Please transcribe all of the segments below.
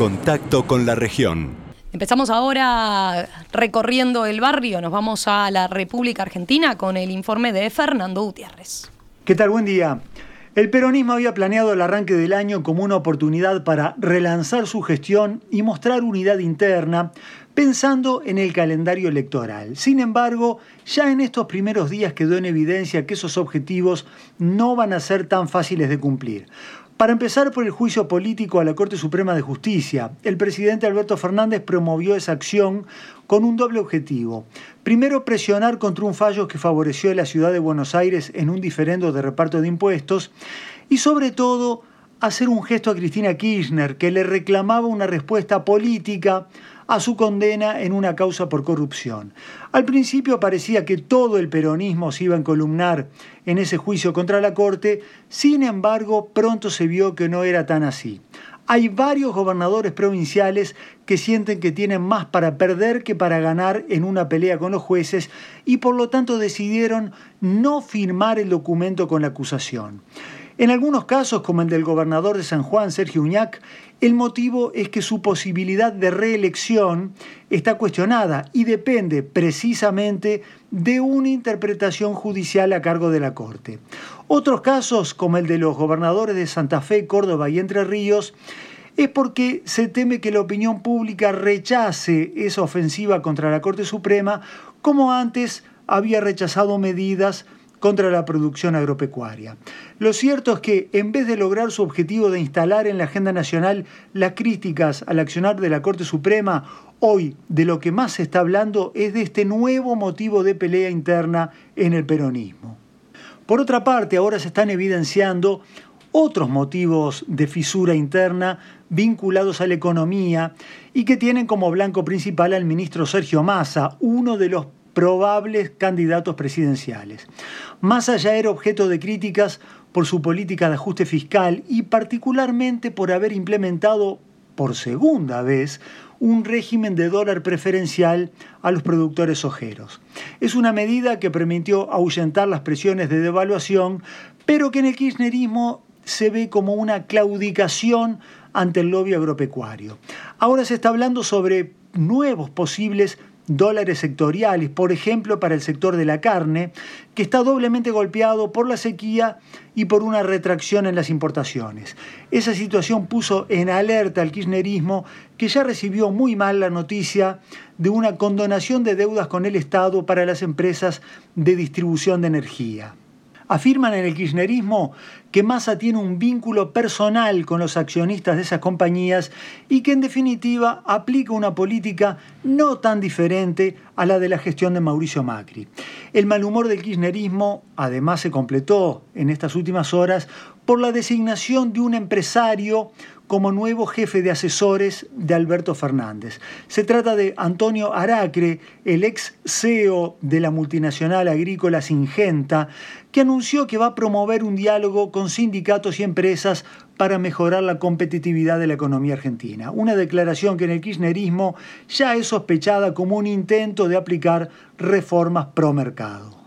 Contacto con la región. Empezamos ahora recorriendo el barrio, nos vamos a la República Argentina con el informe de Fernando Gutiérrez. ¿Qué tal? Buen día. El peronismo había planeado el arranque del año como una oportunidad para relanzar su gestión y mostrar unidad interna, pensando en el calendario electoral. Sin embargo, ya en estos primeros días quedó en evidencia que esos objetivos no van a ser tan fáciles de cumplir. Para empezar por el juicio político a la Corte Suprema de Justicia, el presidente Alberto Fernández promovió esa acción con un doble objetivo. Primero, presionar contra un fallo que favoreció a la ciudad de Buenos Aires en un diferendo de reparto de impuestos y sobre todo hacer un gesto a Cristina Kirchner que le reclamaba una respuesta política a su condena en una causa por corrupción. Al principio parecía que todo el peronismo se iba a encolumnar en ese juicio contra la Corte, sin embargo pronto se vio que no era tan así. Hay varios gobernadores provinciales que sienten que tienen más para perder que para ganar en una pelea con los jueces y por lo tanto decidieron no firmar el documento con la acusación. En algunos casos, como el del gobernador de San Juan, Sergio Uñac, el motivo es que su posibilidad de reelección está cuestionada y depende precisamente de una interpretación judicial a cargo de la Corte. Otros casos, como el de los gobernadores de Santa Fe, Córdoba y Entre Ríos, es porque se teme que la opinión pública rechace esa ofensiva contra la Corte Suprema, como antes había rechazado medidas contra la producción agropecuaria. Lo cierto es que en vez de lograr su objetivo de instalar en la agenda nacional las críticas al accionar de la Corte Suprema, hoy de lo que más se está hablando es de este nuevo motivo de pelea interna en el peronismo. Por otra parte, ahora se están evidenciando otros motivos de fisura interna vinculados a la economía y que tienen como blanco principal al ministro Sergio Massa, uno de los probables candidatos presidenciales. Más allá era objeto de críticas por su política de ajuste fiscal y particularmente por haber implementado por segunda vez un régimen de dólar preferencial a los productores ojeros. Es una medida que permitió ahuyentar las presiones de devaluación, pero que en el kirchnerismo se ve como una claudicación ante el lobby agropecuario. Ahora se está hablando sobre nuevos posibles dólares sectoriales, por ejemplo, para el sector de la carne, que está doblemente golpeado por la sequía y por una retracción en las importaciones. Esa situación puso en alerta al kirchnerismo, que ya recibió muy mal la noticia de una condonación de deudas con el Estado para las empresas de distribución de energía. Afirman en el kirchnerismo que Massa tiene un vínculo personal con los accionistas de esas compañías y que en definitiva aplica una política no tan diferente a la de la gestión de Mauricio Macri. El mal humor del kirchnerismo además se completó en estas últimas horas por la designación de un empresario como nuevo jefe de asesores de Alberto Fernández. Se trata de Antonio Aracre, el ex CEO de la multinacional agrícola Singenta, que anunció que va a promover un diálogo con sindicatos y empresas para mejorar la competitividad de la economía argentina. Una declaración que en el kirchnerismo ya es sospechada como un intento de aplicar reformas pro mercado.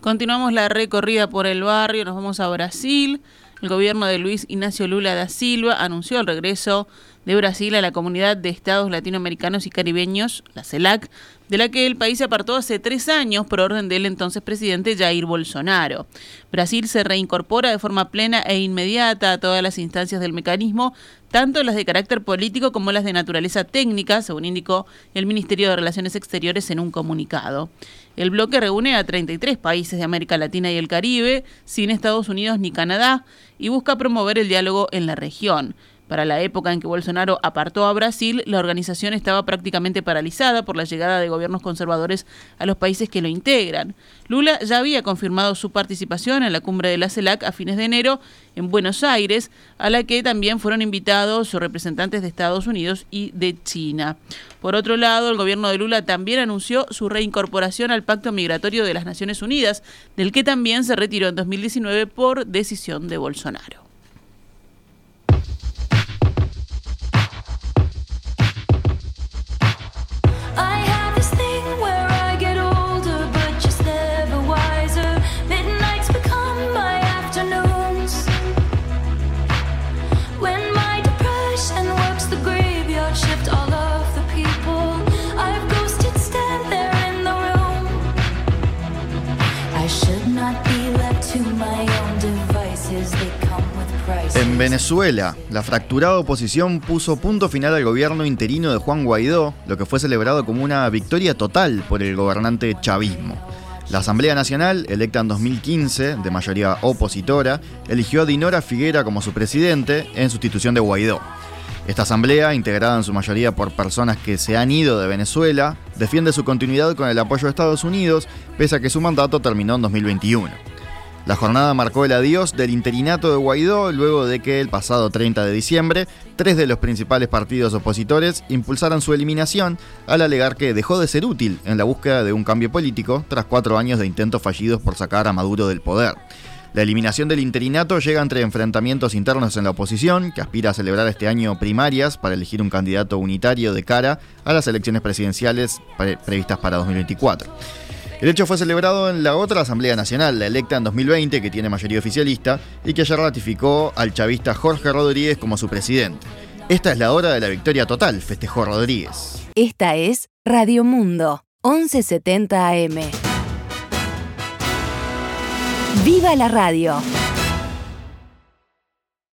Continuamos la recorrida por el barrio, nos vamos a Brasil. El gobierno de Luis Ignacio Lula da Silva anunció el regreso de Brasil a la Comunidad de Estados Latinoamericanos y Caribeños, la CELAC, de la que el país se apartó hace tres años por orden del entonces presidente Jair Bolsonaro. Brasil se reincorpora de forma plena e inmediata a todas las instancias del mecanismo, tanto las de carácter político como las de naturaleza técnica, según indicó el Ministerio de Relaciones Exteriores en un comunicado. El bloque reúne a 33 países de América Latina y el Caribe, sin Estados Unidos ni Canadá, y busca promover el diálogo en la región. Para la época en que Bolsonaro apartó a Brasil, la organización estaba prácticamente paralizada por la llegada de gobiernos conservadores a los países que lo integran. Lula ya había confirmado su participación en la cumbre de la CELAC a fines de enero en Buenos Aires, a la que también fueron invitados representantes de Estados Unidos y de China. Por otro lado, el gobierno de Lula también anunció su reincorporación al Pacto Migratorio de las Naciones Unidas, del que también se retiró en 2019 por decisión de Bolsonaro. Venezuela, la fracturada oposición puso punto final al gobierno interino de Juan Guaidó, lo que fue celebrado como una victoria total por el gobernante chavismo. La Asamblea Nacional, electa en 2015, de mayoría opositora, eligió a Dinora Figuera como su presidente en sustitución de Guaidó. Esta asamblea, integrada en su mayoría por personas que se han ido de Venezuela, defiende su continuidad con el apoyo de Estados Unidos, pese a que su mandato terminó en 2021. La jornada marcó el adiós del interinato de Guaidó luego de que el pasado 30 de diciembre tres de los principales partidos opositores impulsaran su eliminación al alegar que dejó de ser útil en la búsqueda de un cambio político tras cuatro años de intentos fallidos por sacar a Maduro del poder. La eliminación del interinato llega entre enfrentamientos internos en la oposición, que aspira a celebrar este año primarias para elegir un candidato unitario de cara a las elecciones presidenciales previstas para 2024. El hecho fue celebrado en la otra Asamblea Nacional, la electa en 2020, que tiene mayoría oficialista, y que ayer ratificó al chavista Jorge Rodríguez como su presidente. Esta es la hora de la victoria total, festejó Rodríguez. Esta es Radio Mundo, 1170 AM. ¡Viva la radio!